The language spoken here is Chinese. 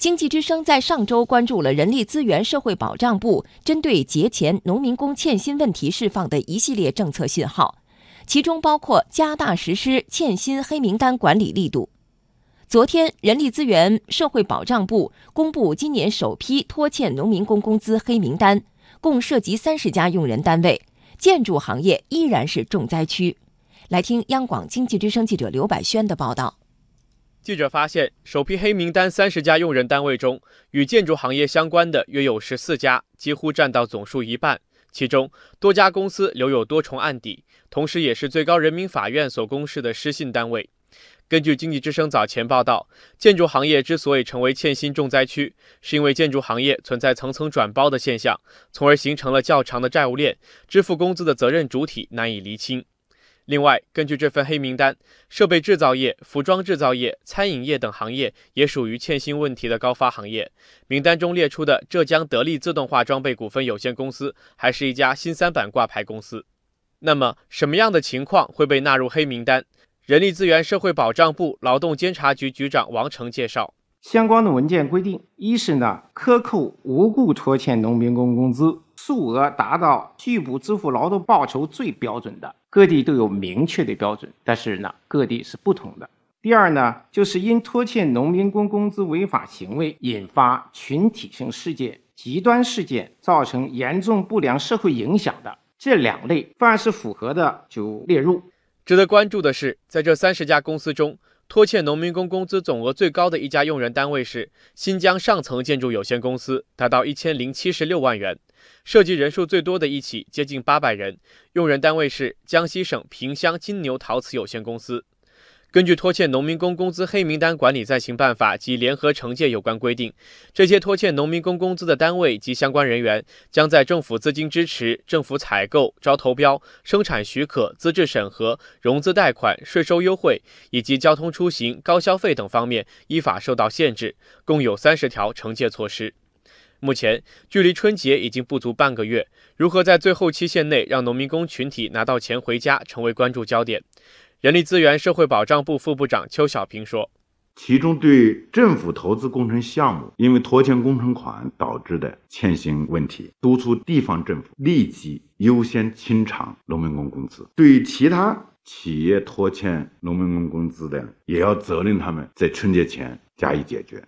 经济之声在上周关注了人力资源社会保障部针对节前农民工欠薪问题释放的一系列政策信号，其中包括加大实施欠薪黑名单管理力度。昨天，人力资源社会保障部公布今年首批拖欠农民工工资黑名单，共涉及三十家用人单位，建筑行业依然是重灾区。来听央广经济之声记者刘百轩的报道。记者发现，首批黑名单三十家用人单位中，与建筑行业相关的约有十四家，几乎占到总数一半。其中，多家公司留有多重案底，同时也是最高人民法院所公示的失信单位。根据经济之声早前报道，建筑行业之所以成为欠薪重灾区，是因为建筑行业存在层层转包的现象，从而形成了较长的债务链，支付工资的责任主体难以厘清。另外，根据这份黑名单，设备制造业、服装制造业、餐饮业等行业也属于欠薪问题的高发行业。名单中列出的浙江得力自动化装备股份有限公司，还是一家新三板挂牌公司。那么，什么样的情况会被纳入黑名单？人力资源社会保障部劳动监察局局长王成介绍，相关的文件规定，一是呢克扣无故拖欠农民工工资，数额达到拒不支付劳动报酬最标准的，各地都有明确的标准，但是呢各地是不同的。第二呢，就是因拖欠农民工工资违法行为引发群体性事件、极端事件，造成严重不良社会影响的这两类，凡是符合的就列入。值得关注的是，在这三十家公司中，拖欠农民工工资总额最高的一家用人单位是新疆上层建筑有限公司，达到一千零七十六万元；涉及人数最多的一起，接近八百人，用人单位是江西省萍乡金牛陶瓷有限公司。根据拖欠农民工工资黑名单管理暂行办法及联合惩戒有关规定，这些拖欠农民工工资的单位及相关人员，将在政府资金支持、政府采购、招投标、生产许可、资质审核、融资贷款、税收优惠以及交通出行、高消费等方面依法受到限制，共有三十条惩戒措施。目前距离春节已经不足半个月，如何在最后期限内让农民工群体拿到钱回家，成为关注焦点。人力资源社会保障部副部长邱小平说：“其中对政府投资工程项目因为拖欠工程款导致的欠薪问题，督促地方政府立即优先清偿农民工工资；对其他企业拖欠农民工工资的，也要责令他们在春节前加以解决。